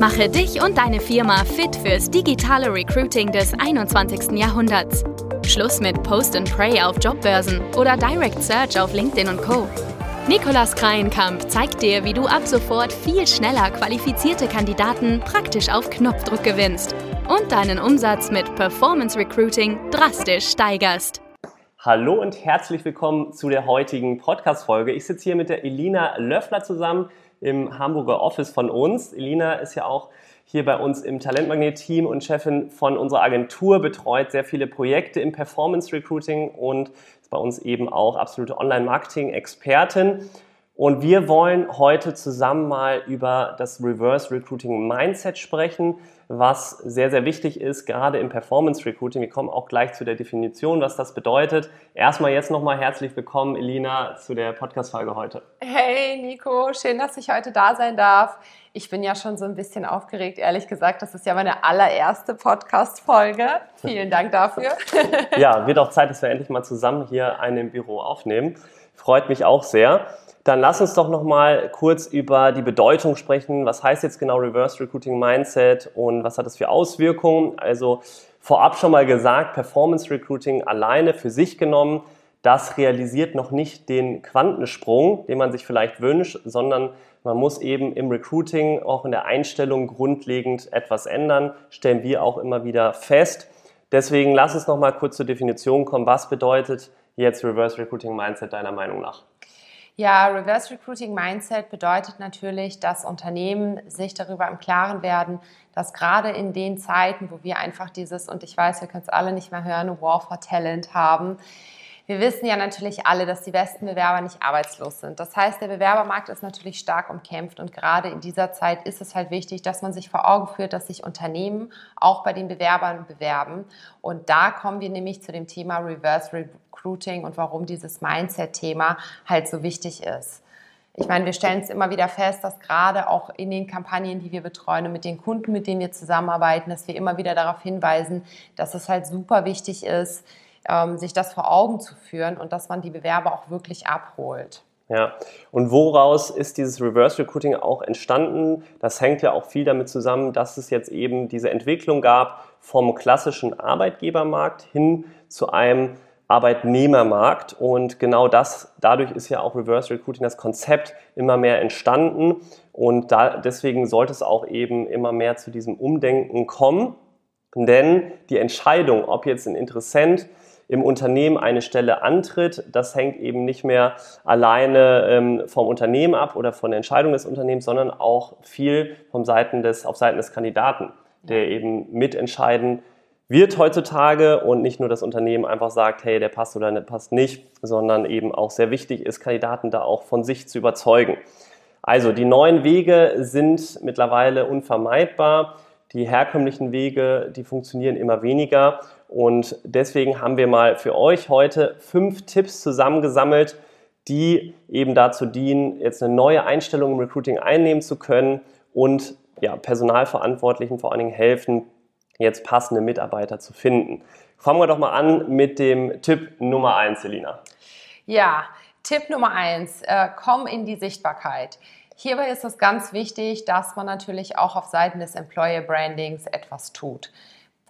Mache dich und deine Firma fit fürs digitale Recruiting des 21. Jahrhunderts. Schluss mit Post and Pray auf Jobbörsen oder Direct Search auf LinkedIn und Co. Nikolas Kreienkamp zeigt dir, wie du ab sofort viel schneller qualifizierte Kandidaten praktisch auf Knopfdruck gewinnst und deinen Umsatz mit Performance Recruiting drastisch steigerst. Hallo und herzlich willkommen zu der heutigen Podcast-Folge. Ich sitze hier mit der Elina Löffler zusammen im Hamburger Office von uns. Elina ist ja auch hier bei uns im Talentmagnet-Team und Chefin von unserer Agentur, betreut sehr viele Projekte im Performance Recruiting und ist bei uns eben auch absolute Online-Marketing-Expertin. Und wir wollen heute zusammen mal über das Reverse Recruiting Mindset sprechen, was sehr, sehr wichtig ist, gerade im Performance Recruiting. Wir kommen auch gleich zu der Definition, was das bedeutet. Erstmal jetzt nochmal herzlich willkommen, Elina, zu der Podcast-Folge heute. Hey, Nico, schön, dass ich heute da sein darf. Ich bin ja schon so ein bisschen aufgeregt, ehrlich gesagt. Das ist ja meine allererste Podcast-Folge. Vielen Dank dafür. ja, wird auch Zeit, dass wir endlich mal zusammen hier einen im Büro aufnehmen. Freut mich auch sehr. Dann lass uns doch noch mal kurz über die Bedeutung sprechen. Was heißt jetzt genau Reverse Recruiting Mindset und was hat das für Auswirkungen? Also vorab schon mal gesagt, Performance Recruiting alleine für sich genommen, das realisiert noch nicht den Quantensprung, den man sich vielleicht wünscht, sondern man muss eben im Recruiting, auch in der Einstellung grundlegend etwas ändern, stellen wir auch immer wieder fest. Deswegen lass uns noch mal kurz zur Definition kommen. Was bedeutet jetzt Reverse Recruiting Mindset deiner Meinung nach? Ja, Reverse Recruiting Mindset bedeutet natürlich, dass Unternehmen sich darüber im Klaren werden, dass gerade in den Zeiten, wo wir einfach dieses, und ich weiß, wir können es alle nicht mehr hören, War for Talent haben, wir wissen ja natürlich alle, dass die besten Bewerber nicht arbeitslos sind. Das heißt, der Bewerbermarkt ist natürlich stark umkämpft und gerade in dieser Zeit ist es halt wichtig, dass man sich vor Augen führt, dass sich Unternehmen auch bei den Bewerbern bewerben. Und da kommen wir nämlich zu dem Thema Reverse Recruiting und warum dieses Mindset-Thema halt so wichtig ist. Ich meine, wir stellen es immer wieder fest, dass gerade auch in den Kampagnen, die wir betreuen und mit den Kunden, mit denen wir zusammenarbeiten, dass wir immer wieder darauf hinweisen, dass es halt super wichtig ist, sich das vor Augen zu führen und dass man die Bewerber auch wirklich abholt. Ja, und woraus ist dieses Reverse Recruiting auch entstanden? Das hängt ja auch viel damit zusammen, dass es jetzt eben diese Entwicklung gab vom klassischen Arbeitgebermarkt hin zu einem Arbeitnehmermarkt. Und genau das, dadurch ist ja auch Reverse Recruiting, das Konzept immer mehr entstanden. Und da, deswegen sollte es auch eben immer mehr zu diesem Umdenken kommen. Denn die Entscheidung, ob jetzt ein Interessent im Unternehmen eine Stelle antritt. Das hängt eben nicht mehr alleine ähm, vom Unternehmen ab oder von der Entscheidung des Unternehmens, sondern auch viel vom Seiten des, auf Seiten des Kandidaten, der eben mitentscheiden wird heutzutage und nicht nur das Unternehmen einfach sagt, hey, der passt oder der passt nicht, sondern eben auch sehr wichtig ist, Kandidaten da auch von sich zu überzeugen. Also die neuen Wege sind mittlerweile unvermeidbar. Die herkömmlichen Wege, die funktionieren immer weniger und deswegen haben wir mal für euch heute fünf Tipps zusammengesammelt, die eben dazu dienen, jetzt eine neue Einstellung im Recruiting einnehmen zu können und ja, Personalverantwortlichen vor allen Dingen helfen, jetzt passende Mitarbeiter zu finden. Fangen wir doch mal an mit dem Tipp Nummer eins, Selina. Ja, Tipp Nummer eins, äh, komm in die Sichtbarkeit. Hierbei ist es ganz wichtig, dass man natürlich auch auf Seiten des Employer Brandings etwas tut.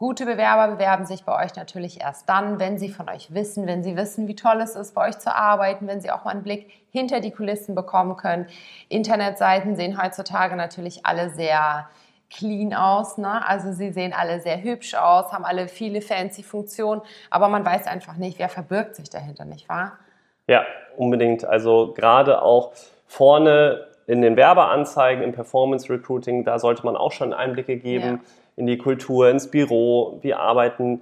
Gute Bewerber bewerben sich bei euch natürlich erst dann, wenn sie von euch wissen, wenn sie wissen, wie toll es ist, bei euch zu arbeiten, wenn sie auch mal einen Blick hinter die Kulissen bekommen können. Internetseiten sehen heutzutage natürlich alle sehr clean aus, ne? Also sie sehen alle sehr hübsch aus, haben alle viele fancy Funktionen, aber man weiß einfach nicht, wer verbirgt sich dahinter, nicht wahr? Ja, unbedingt. Also gerade auch vorne in den Werbeanzeigen, im Performance Recruiting, da sollte man auch schon Einblicke geben. Ja in die Kultur, ins Büro, wie arbeiten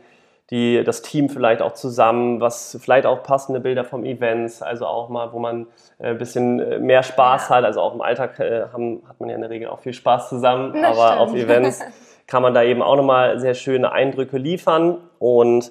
die, das Team vielleicht auch zusammen, was vielleicht auch passende Bilder vom Events, also auch mal, wo man ein äh, bisschen äh, mehr Spaß ja. hat. Also auch im Alltag äh, haben, hat man ja in der Regel auch viel Spaß zusammen, das aber stimmt. auf Events kann man da eben auch nochmal sehr schöne Eindrücke liefern und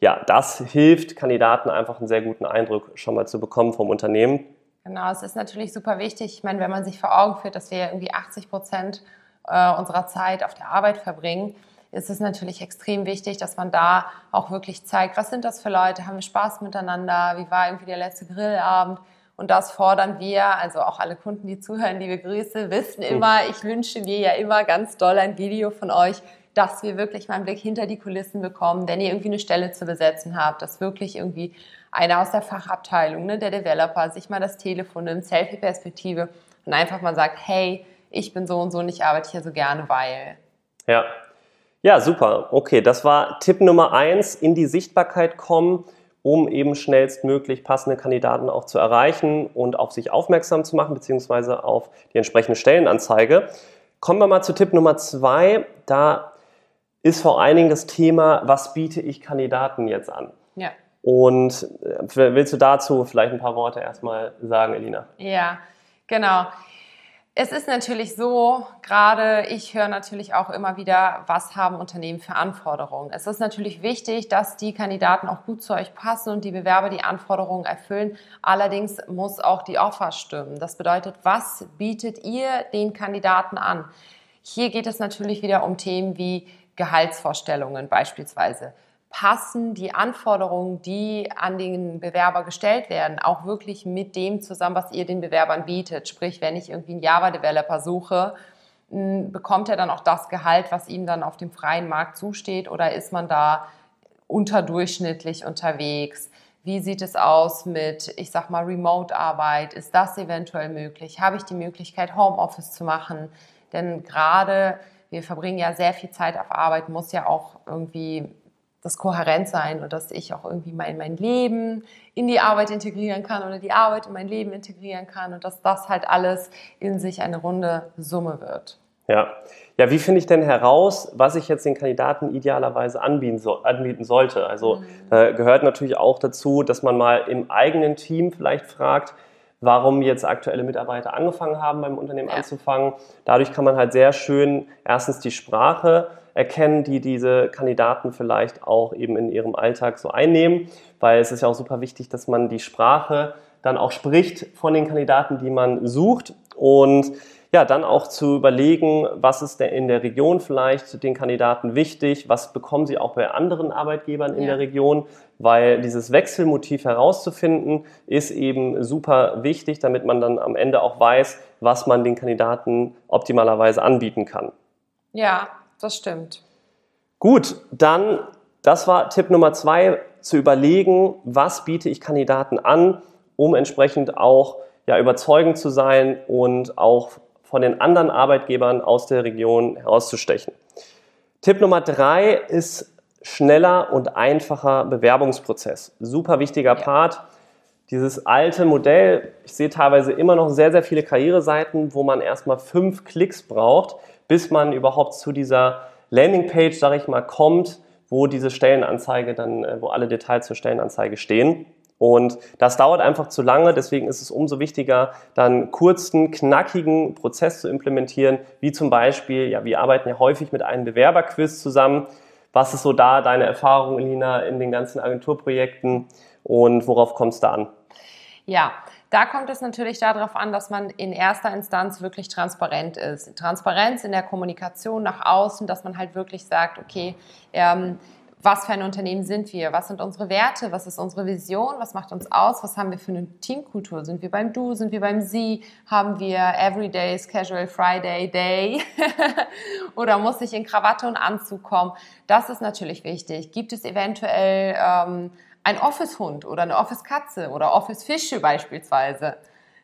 ja, das hilft Kandidaten einfach einen sehr guten Eindruck schon mal zu bekommen vom Unternehmen. Genau, es ist natürlich super wichtig. Ich meine, wenn man sich vor Augen führt, dass wir irgendwie 80 Prozent äh, unserer Zeit auf der Arbeit verbringen, ist es natürlich extrem wichtig, dass man da auch wirklich zeigt, was sind das für Leute, haben wir Spaß miteinander, wie war irgendwie der letzte Grillabend? Und das fordern wir, also auch alle Kunden, die zuhören, liebe Grüße, wissen immer, ich wünsche mir ja immer ganz doll ein Video von euch, dass wir wirklich mal einen Blick hinter die Kulissen bekommen, wenn ihr irgendwie eine Stelle zu besetzen habt, dass wirklich irgendwie einer aus der Fachabteilung, ne, der Developer, sich mal das Telefon nimmt, Selfie-Perspektive und einfach mal sagt, hey, ich bin so und so und ich arbeite hier so gerne, weil. Ja. Ja, super. Okay, das war Tipp Nummer eins, in die Sichtbarkeit kommen, um eben schnellstmöglich passende Kandidaten auch zu erreichen und auf sich aufmerksam zu machen, beziehungsweise auf die entsprechende Stellenanzeige. Kommen wir mal zu Tipp Nummer zwei. Da ist vor allen Dingen das Thema, was biete ich Kandidaten jetzt an? Ja. Und äh, willst du dazu vielleicht ein paar Worte erstmal sagen, Elina? Ja, genau. Es ist natürlich so, gerade ich höre natürlich auch immer wieder, was haben Unternehmen für Anforderungen. Es ist natürlich wichtig, dass die Kandidaten auch gut zu euch passen und die Bewerber die Anforderungen erfüllen. Allerdings muss auch die Offer stimmen. Das bedeutet, was bietet ihr den Kandidaten an? Hier geht es natürlich wieder um Themen wie Gehaltsvorstellungen beispielsweise passen die Anforderungen, die an den Bewerber gestellt werden, auch wirklich mit dem zusammen, was ihr den Bewerbern bietet. Sprich, wenn ich irgendwie einen Java-Developer suche, bekommt er dann auch das Gehalt, was ihm dann auf dem freien Markt zusteht oder ist man da unterdurchschnittlich unterwegs? Wie sieht es aus mit, ich sag mal, Remote-Arbeit? Ist das eventuell möglich? Habe ich die Möglichkeit, Homeoffice zu machen? Denn gerade wir verbringen ja sehr viel Zeit auf Arbeit, muss ja auch irgendwie das kohärent sein und dass ich auch irgendwie mein, mein Leben in die Arbeit integrieren kann oder die Arbeit in mein Leben integrieren kann und dass das halt alles in sich eine runde Summe wird. Ja. Ja, wie finde ich denn heraus, was ich jetzt den Kandidaten idealerweise anbieten, so, anbieten sollte? Also mhm. da gehört natürlich auch dazu, dass man mal im eigenen Team vielleicht fragt, warum jetzt aktuelle Mitarbeiter angefangen haben, beim Unternehmen ja. anzufangen. Dadurch kann man halt sehr schön erstens die Sprache erkennen, die diese Kandidaten vielleicht auch eben in ihrem Alltag so einnehmen, weil es ist ja auch super wichtig, dass man die Sprache dann auch spricht von den Kandidaten, die man sucht und ja, dann auch zu überlegen, was ist denn in der Region vielleicht den Kandidaten wichtig, was bekommen sie auch bei anderen Arbeitgebern in ja. der Region, weil dieses Wechselmotiv herauszufinden ist eben super wichtig, damit man dann am Ende auch weiß, was man den Kandidaten optimalerweise anbieten kann. Ja, das stimmt. Gut, dann, das war Tipp Nummer zwei, zu überlegen, was biete ich Kandidaten an, um entsprechend auch ja, überzeugend zu sein und auch von den anderen Arbeitgebern aus der Region herauszustechen. Tipp Nummer drei ist schneller und einfacher Bewerbungsprozess. Super wichtiger ja. Part. Dieses alte Modell, ich sehe teilweise immer noch sehr, sehr viele Karriereseiten, wo man erstmal fünf Klicks braucht, bis man überhaupt zu dieser Landingpage, sage ich mal, kommt, wo diese Stellenanzeige dann, äh, wo alle Details zur Stellenanzeige stehen. Und das dauert einfach zu lange, deswegen ist es umso wichtiger, dann kurzen, knackigen Prozess zu implementieren, wie zum Beispiel, ja, wir arbeiten ja häufig mit einem Bewerberquiz zusammen. Was ist so da deine Erfahrung, Elina, in den ganzen Agenturprojekten und worauf kommst du an? Ja, da kommt es natürlich darauf an, dass man in erster Instanz wirklich transparent ist. Transparenz in der Kommunikation nach außen, dass man halt wirklich sagt, okay, ähm, was für ein Unternehmen sind wir? Was sind unsere Werte? Was ist unsere Vision? Was macht uns aus? Was haben wir für eine Teamkultur? Sind wir beim Du? Sind wir beim Sie? Haben wir Everyday's Casual Friday Day? Oder muss ich in Krawatte und Anzug kommen? Das ist natürlich wichtig. Gibt es eventuell ähm, ein Office-Hund oder eine Office-Katze oder Office-Fische beispielsweise.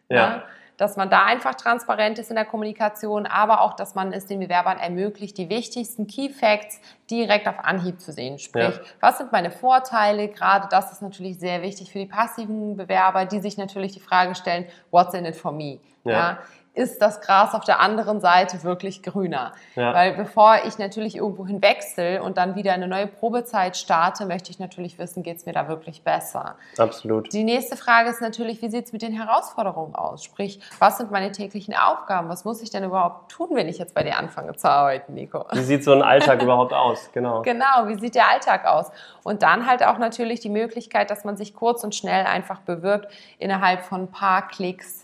Ja. ja. Dass man da einfach transparent ist in der Kommunikation, aber auch, dass man es den Bewerbern ermöglicht, die wichtigsten Key Facts direkt auf Anhieb zu sehen. Sprich, ja. was sind meine Vorteile? Gerade das ist natürlich sehr wichtig für die passiven Bewerber, die sich natürlich die Frage stellen, what's in it for me? Ja. ja ist das Gras auf der anderen Seite wirklich grüner. Ja. Weil bevor ich natürlich irgendwo hinwechsel und dann wieder eine neue Probezeit starte, möchte ich natürlich wissen, geht es mir da wirklich besser. Absolut. Die nächste Frage ist natürlich, wie sieht es mit den Herausforderungen aus? Sprich, was sind meine täglichen Aufgaben? Was muss ich denn überhaupt tun, wenn ich jetzt bei dir anfange zu arbeiten, Nico? Wie sieht so ein Alltag überhaupt aus? Genau. Genau, wie sieht der Alltag aus? Und dann halt auch natürlich die Möglichkeit, dass man sich kurz und schnell einfach bewirbt innerhalb von ein paar Klicks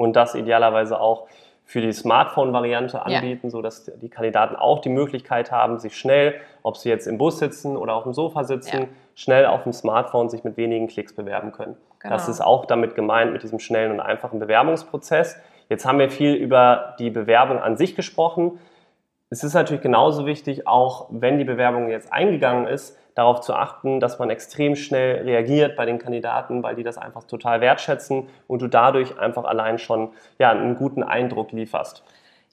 und das idealerweise auch für die Smartphone-Variante anbieten, ja. sodass die Kandidaten auch die Möglichkeit haben, sich schnell, ob sie jetzt im Bus sitzen oder auf dem Sofa sitzen, ja. schnell auf dem Smartphone sich mit wenigen Klicks bewerben können. Genau. Das ist auch damit gemeint mit diesem schnellen und einfachen Bewerbungsprozess. Jetzt haben wir viel über die Bewerbung an sich gesprochen. Es ist natürlich genauso wichtig, auch wenn die Bewerbung jetzt eingegangen ist, darauf zu achten, dass man extrem schnell reagiert bei den Kandidaten, weil die das einfach total wertschätzen und du dadurch einfach allein schon ja, einen guten Eindruck lieferst.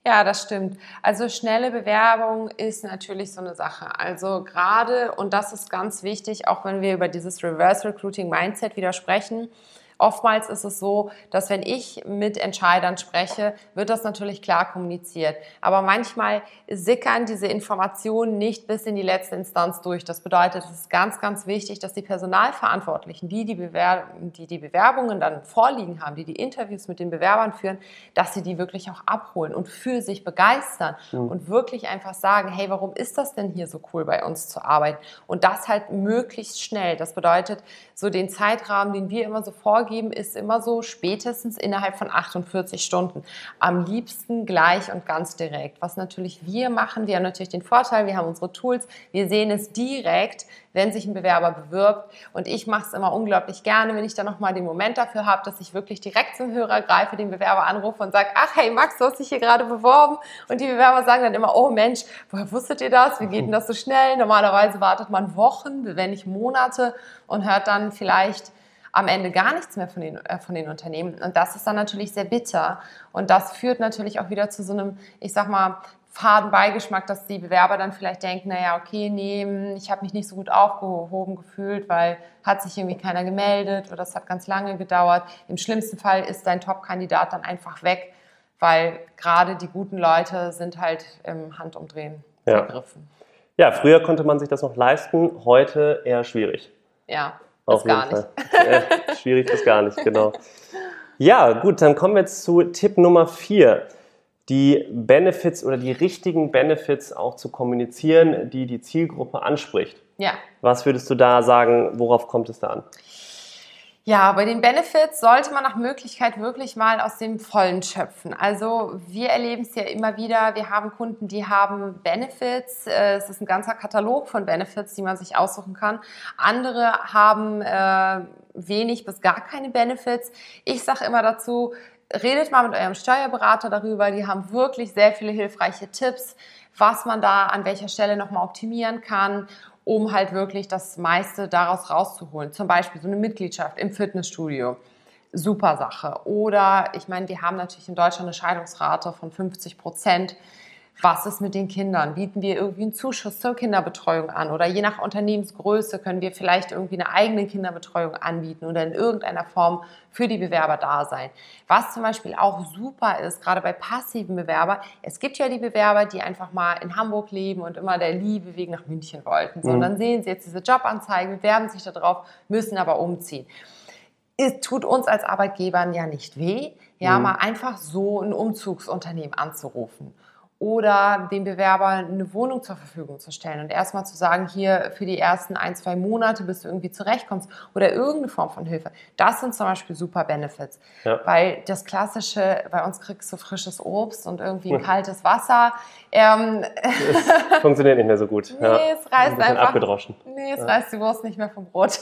Ja, das stimmt. Also schnelle Bewerbung ist natürlich so eine Sache. Also gerade, und das ist ganz wichtig, auch wenn wir über dieses Reverse Recruiting Mindset wieder sprechen, Oftmals ist es so, dass wenn ich mit Entscheidern spreche, wird das natürlich klar kommuniziert. Aber manchmal sickern diese Informationen nicht bis in die letzte Instanz durch. Das bedeutet, es ist ganz, ganz wichtig, dass die Personalverantwortlichen, die die, Bewer die, die Bewerbungen dann vorliegen haben, die die Interviews mit den Bewerbern führen, dass sie die wirklich auch abholen und für sich begeistern mhm. und wirklich einfach sagen, hey, warum ist das denn hier so cool bei uns zu arbeiten? Und das halt möglichst schnell. Das bedeutet, so den Zeitrahmen, den wir immer so vorgeben, ist immer so spätestens innerhalb von 48 Stunden. Am liebsten gleich und ganz direkt. Was natürlich wir machen, wir haben natürlich den Vorteil, wir haben unsere Tools, wir sehen es direkt, wenn sich ein Bewerber bewirbt. Und ich mache es immer unglaublich gerne, wenn ich dann nochmal den Moment dafür habe, dass ich wirklich direkt zum Hörer greife, den Bewerber anrufe und sage, ach hey Max, du hast dich hier gerade beworben. Und die Bewerber sagen dann immer, oh Mensch, woher wusstet ihr das? Wie geht denn das so schnell? Normalerweise wartet man Wochen, wenn nicht Monate und hört dann vielleicht am Ende gar nichts mehr von den, äh, von den Unternehmen. Und das ist dann natürlich sehr bitter. Und das führt natürlich auch wieder zu so einem, ich sag mal, faden Beigeschmack, dass die Bewerber dann vielleicht denken, naja, okay, nee, ich habe mich nicht so gut aufgehoben gefühlt, weil hat sich irgendwie keiner gemeldet oder es hat ganz lange gedauert. Im schlimmsten Fall ist dein Top-Kandidat dann einfach weg, weil gerade die guten Leute sind halt im Handumdrehen ja. begriffen. Ja, früher konnte man sich das noch leisten, heute eher schwierig. Ja, Auf gar nicht. Äh, schwierig ist gar nicht, genau. Ja, gut, dann kommen wir jetzt zu Tipp Nummer vier die Benefits oder die richtigen Benefits auch zu kommunizieren, die die Zielgruppe anspricht. Ja. Was würdest du da sagen, worauf kommt es da an? Ja, bei den Benefits sollte man nach Möglichkeit wirklich mal aus dem Vollen schöpfen. Also wir erleben es ja immer wieder, wir haben Kunden, die haben Benefits. Äh, es ist ein ganzer Katalog von Benefits, die man sich aussuchen kann. Andere haben äh, wenig bis gar keine Benefits. Ich sage immer dazu, redet mal mit eurem Steuerberater darüber. Die haben wirklich sehr viele hilfreiche Tipps, was man da an welcher Stelle nochmal optimieren kann, um halt wirklich das meiste daraus rauszuholen. Zum Beispiel so eine Mitgliedschaft im Fitnessstudio. Super Sache. Oder ich meine, wir haben natürlich in Deutschland eine Scheidungsrate von 50 Prozent was ist mit den Kindern? Bieten wir irgendwie einen Zuschuss zur Kinderbetreuung an? Oder je nach Unternehmensgröße können wir vielleicht irgendwie eine eigene Kinderbetreuung anbieten oder in irgendeiner Form für die Bewerber da sein. Was zum Beispiel auch super ist, gerade bei passiven Bewerbern, es gibt ja die Bewerber, die einfach mal in Hamburg leben und immer der Liebe wegen nach München wollten. So, mhm. Und dann sehen sie jetzt diese Jobanzeige, bewerben sich darauf, müssen aber umziehen es tut uns als Arbeitgebern ja nicht weh, ja, mhm. mal einfach so ein Umzugsunternehmen anzurufen oder dem Bewerber eine Wohnung zur Verfügung zu stellen und erstmal zu sagen, hier für die ersten ein, zwei Monate, bis du irgendwie zurechtkommst oder irgendeine Form von Hilfe. Das sind zum Beispiel super Benefits. Ja. Weil das klassische, bei uns kriegst du frisches Obst und irgendwie ein kaltes Wasser. Ähm, das funktioniert nicht mehr so gut. Nee, ja. es reißt ein einfach. Abgedroschen. Nee, es ja. reißt die Wurst nicht mehr vom Brot.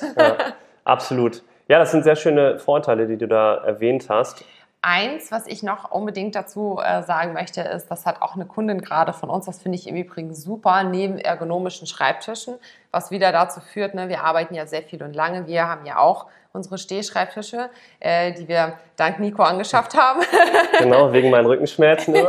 Absolut. Ja, das sind sehr schöne Vorteile, die du da erwähnt hast. Eins, was ich noch unbedingt dazu äh, sagen möchte, ist, das hat auch eine Kundin gerade von uns, das finde ich im Übrigen super, neben ergonomischen Schreibtischen, was wieder dazu führt, ne, wir arbeiten ja sehr viel und lange, wir haben ja auch unsere Stehschreibtische, äh, die wir dank Nico angeschafft haben. genau, wegen meinen Rückenschmerzen.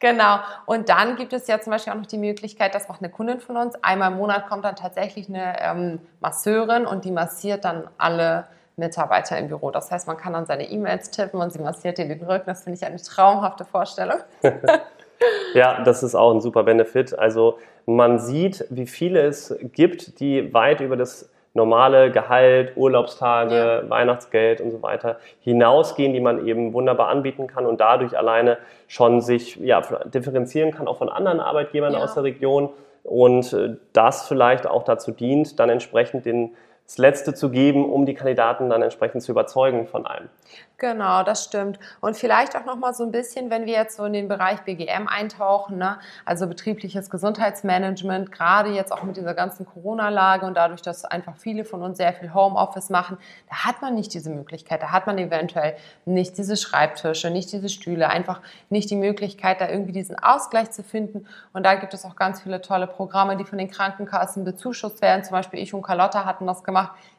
Genau. Und dann gibt es ja zum Beispiel auch noch die Möglichkeit, das macht eine Kundin von uns. Einmal im Monat kommt dann tatsächlich eine ähm, Masseurin und die massiert dann alle Mitarbeiter im Büro. Das heißt, man kann dann seine E-Mails tippen und sie massiert den Rücken. Das finde ich eine traumhafte Vorstellung. ja, das ist auch ein super Benefit. Also man sieht, wie viele es gibt, die weit über das normale Gehalt, Urlaubstage, ja. Weihnachtsgeld und so weiter hinausgehen, die man eben wunderbar anbieten kann und dadurch alleine schon sich ja, differenzieren kann, auch von anderen Arbeitgebern ja. aus der Region und äh, das vielleicht auch dazu dient, dann entsprechend den das Letzte zu geben, um die Kandidaten dann entsprechend zu überzeugen von einem. Genau, das stimmt. Und vielleicht auch noch mal so ein bisschen, wenn wir jetzt so in den Bereich BGM eintauchen, ne? also betriebliches Gesundheitsmanagement, gerade jetzt auch mit dieser ganzen Corona-Lage und dadurch, dass einfach viele von uns sehr viel Homeoffice machen, da hat man nicht diese Möglichkeit, da hat man eventuell nicht diese Schreibtische, nicht diese Stühle, einfach nicht die Möglichkeit, da irgendwie diesen Ausgleich zu finden. Und da gibt es auch ganz viele tolle Programme, die von den Krankenkassen bezuschusst werden. Zum Beispiel ich und Carlotta hatten das gemacht.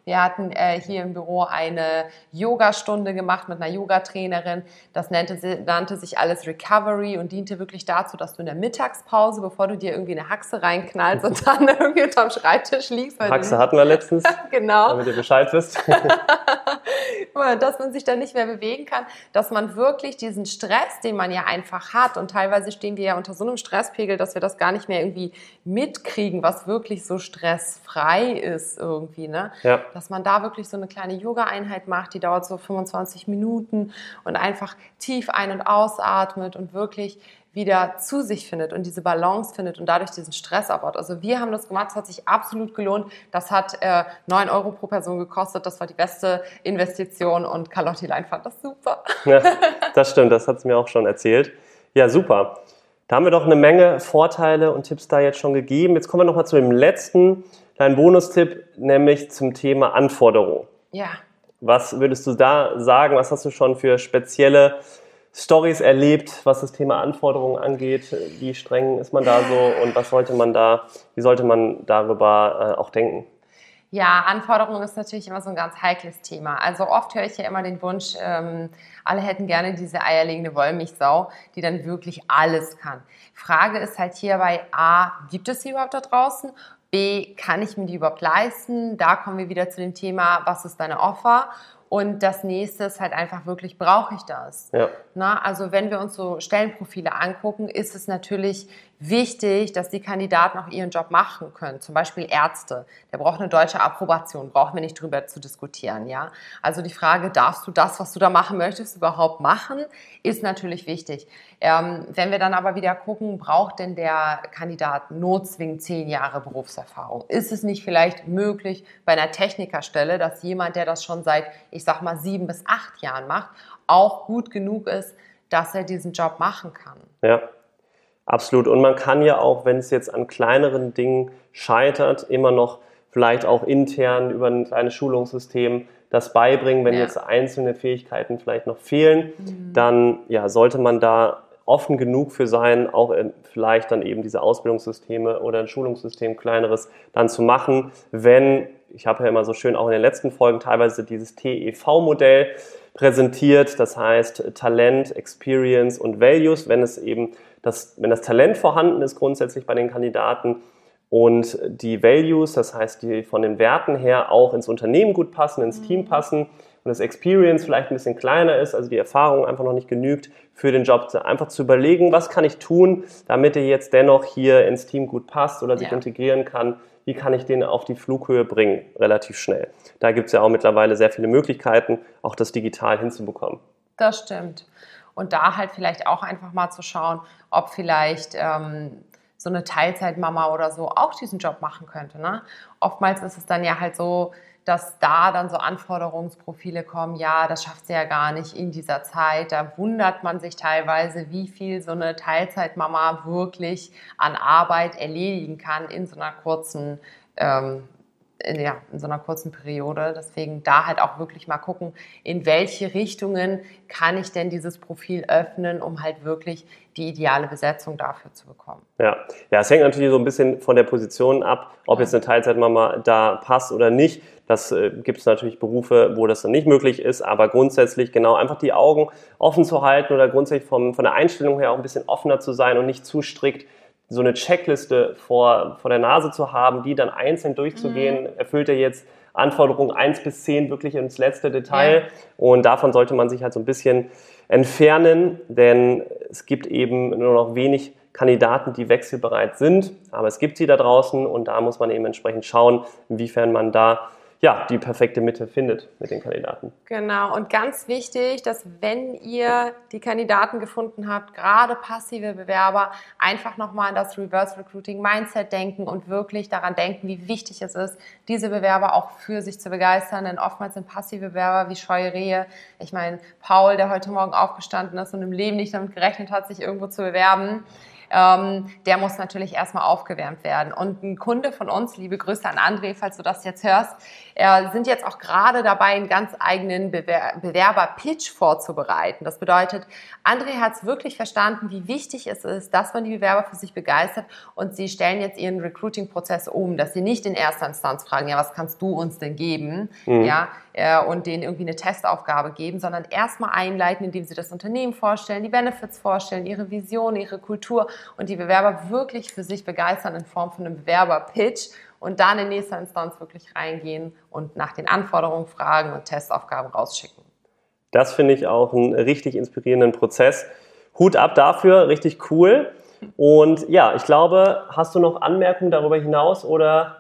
Wir hatten äh, hier im Büro eine Yogastunde gemacht mit einer Yogatrainerin. Das nannte, nannte sich alles Recovery und diente wirklich dazu, dass du in der Mittagspause, bevor du dir irgendwie eine Haxe reinknallst und dann irgendwie unterm Schreibtisch liegst. Haxe hatten wir letztens. genau. Damit ihr Bescheid wisst. dass man sich dann nicht mehr bewegen kann, dass man wirklich diesen Stress, den man ja einfach hat und teilweise stehen wir ja unter so einem Stresspegel, dass wir das gar nicht mehr irgendwie mitkriegen, was wirklich so stressfrei ist irgendwie, ne? Ja. Dass man da wirklich so eine kleine Yoga-Einheit macht, die dauert so 25 Minuten und einfach tief ein- und ausatmet und wirklich wieder zu sich findet und diese Balance findet und dadurch diesen Stress abbaut. Also wir haben das gemacht, es hat sich absolut gelohnt. Das hat äh, 9 Euro pro Person gekostet. Das war die beste Investition und Carlotti Lein fand das super. Ja, das stimmt, das hat sie mir auch schon erzählt. Ja, super. Da haben wir doch eine Menge Vorteile und Tipps da jetzt schon gegeben. Jetzt kommen wir nochmal zu dem letzten kleinen Bonustipp, nämlich zum Thema Anforderungen. Ja. Was würdest du da sagen? Was hast du schon für spezielle Stories erlebt, was das Thema Anforderungen angeht? Wie streng ist man da so und was sollte man da, wie sollte man darüber äh, auch denken? Ja, Anforderungen ist natürlich immer so ein ganz heikles Thema. Also oft höre ich ja immer den Wunsch, ähm, alle hätten gerne diese eierlegende Wollmilchsau, die dann wirklich alles kann. Frage ist halt hierbei, A, gibt es sie überhaupt da draußen? B, kann ich mir die überhaupt leisten? Da kommen wir wieder zu dem Thema, was ist deine Offer? Und das nächste ist halt einfach wirklich, brauche ich das? Ja. Na, also wenn wir uns so Stellenprofile angucken, ist es natürlich wichtig, dass die Kandidaten auch ihren Job machen können. Zum Beispiel Ärzte. Der braucht eine deutsche Approbation, brauchen wir nicht drüber zu diskutieren, ja. Also die Frage, darfst du das, was du da machen möchtest, überhaupt machen, ist natürlich wichtig. Ähm, wenn wir dann aber wieder gucken, braucht denn der Kandidat notzwingend zehn Jahre Berufserfahrung? Ist es nicht vielleicht möglich bei einer Technikerstelle, dass jemand, der das schon seit, ich sag mal, sieben bis acht Jahren macht, auch gut genug ist, dass er diesen Job machen kann? Ja, Absolut. Und man kann ja auch, wenn es jetzt an kleineren Dingen scheitert, immer noch vielleicht auch intern über ein kleines Schulungssystem das beibringen. Wenn ja. jetzt einzelne Fähigkeiten vielleicht noch fehlen, mhm. dann ja, sollte man da offen genug für sein, auch vielleicht dann eben diese Ausbildungssysteme oder ein Schulungssystem kleineres dann zu machen, wenn, ich habe ja immer so schön auch in den letzten Folgen teilweise dieses TEV-Modell präsentiert, das heißt Talent, Experience und Values, wenn es eben das, wenn das Talent vorhanden ist grundsätzlich bei den Kandidaten und die Values, das heißt, die von den Werten her auch ins Unternehmen gut passen, ins Team mhm. passen und das Experience vielleicht ein bisschen kleiner ist, also die Erfahrung einfach noch nicht genügt für den Job, einfach zu überlegen, was kann ich tun, damit er jetzt dennoch hier ins Team gut passt oder sich ja. integrieren kann, wie kann ich den auf die Flughöhe bringen, relativ schnell. Da gibt es ja auch mittlerweile sehr viele Möglichkeiten, auch das digital hinzubekommen. Das stimmt. Und da halt vielleicht auch einfach mal zu schauen, ob vielleicht ähm, so eine Teilzeitmama oder so auch diesen Job machen könnte. Ne? Oftmals ist es dann ja halt so, dass da dann so Anforderungsprofile kommen, ja, das schafft sie ja gar nicht in dieser Zeit. Da wundert man sich teilweise, wie viel so eine Teilzeitmama wirklich an Arbeit erledigen kann in so einer kurzen ähm, ja, in so einer kurzen Periode. Deswegen da halt auch wirklich mal gucken, in welche Richtungen kann ich denn dieses Profil öffnen, um halt wirklich die ideale Besetzung dafür zu bekommen. Ja, ja es hängt natürlich so ein bisschen von der Position ab, ob jetzt eine Teilzeitmama da passt oder nicht. Das äh, gibt es natürlich Berufe, wo das dann nicht möglich ist, aber grundsätzlich genau einfach die Augen offen zu halten oder grundsätzlich vom, von der Einstellung her auch ein bisschen offener zu sein und nicht zu strikt so eine Checkliste vor, vor der Nase zu haben, die dann einzeln durchzugehen, mhm. erfüllt er jetzt Anforderungen 1 bis 10 wirklich ins letzte Detail. Ja. Und davon sollte man sich halt so ein bisschen entfernen, denn es gibt eben nur noch wenig Kandidaten, die wechselbereit sind, aber es gibt sie da draußen und da muss man eben entsprechend schauen, inwiefern man da ja, die perfekte Mitte findet mit den Kandidaten. Genau, und ganz wichtig, dass wenn ihr die Kandidaten gefunden habt, gerade passive Bewerber, einfach nochmal an das Reverse Recruiting Mindset denken und wirklich daran denken, wie wichtig es ist, diese Bewerber auch für sich zu begeistern. Denn oftmals sind passive Bewerber wie scheue Rehe. Ich meine, Paul, der heute Morgen aufgestanden ist und im Leben nicht damit gerechnet hat, sich irgendwo zu bewerben, ähm, der muss natürlich erstmal aufgewärmt werden. Und ein Kunde von uns, liebe Grüße an André, falls du das jetzt hörst, äh, sind jetzt auch gerade dabei, einen ganz eigenen Bewer Bewerber-Pitch vorzubereiten. Das bedeutet, André hat es wirklich verstanden, wie wichtig es ist, dass man die Bewerber für sich begeistert und sie stellen jetzt ihren Recruiting-Prozess um, dass sie nicht in erster Instanz fragen, ja, was kannst du uns denn geben? Mhm. Ja, äh, und denen irgendwie eine Testaufgabe geben, sondern erstmal einleiten, indem sie das Unternehmen vorstellen, die Benefits vorstellen, ihre Vision, ihre Kultur und die Bewerber wirklich für sich begeistern in Form von einem Bewerber-Pitch und dann in nächster Instanz wirklich reingehen und nach den Anforderungen fragen und Testaufgaben rausschicken. Das finde ich auch einen richtig inspirierenden Prozess. Hut ab dafür, richtig cool. Und ja, ich glaube, hast du noch Anmerkungen darüber hinaus oder?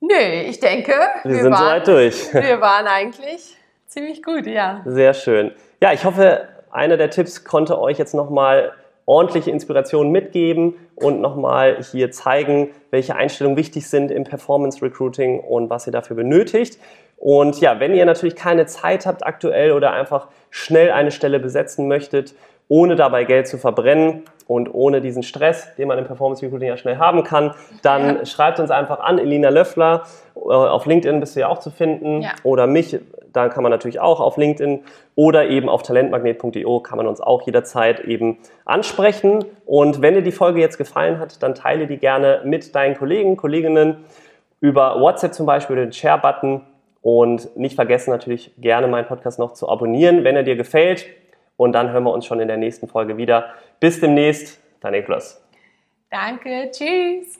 Nö, ich denke, wir, wir sind waren, soweit durch. Wir waren eigentlich ziemlich gut, ja. Sehr schön. Ja, ich hoffe, einer der Tipps konnte euch jetzt nochmal ordentliche Inspirationen mitgeben und nochmal hier zeigen, welche Einstellungen wichtig sind im Performance Recruiting und was ihr dafür benötigt. Und ja, wenn ihr natürlich keine Zeit habt aktuell oder einfach schnell eine Stelle besetzen möchtet, ohne dabei Geld zu verbrennen und ohne diesen Stress, den man im Performance Recruiting ja schnell haben kann, dann ja. schreibt uns einfach an, Elina Löffler. Äh, auf LinkedIn bist du ja auch zu finden. Ja. Oder mich, da kann man natürlich auch auf LinkedIn oder eben auf talentmagnet.io kann man uns auch jederzeit eben ansprechen. Und wenn dir die Folge jetzt gefallen hat, dann teile die gerne mit deinen Kollegen, Kolleginnen über WhatsApp zum Beispiel, den Share-Button. Und nicht vergessen natürlich gerne meinen Podcast noch zu abonnieren, wenn er dir gefällt. Und dann hören wir uns schon in der nächsten Folge wieder. Bis demnächst, dein Niklas. Danke, tschüss.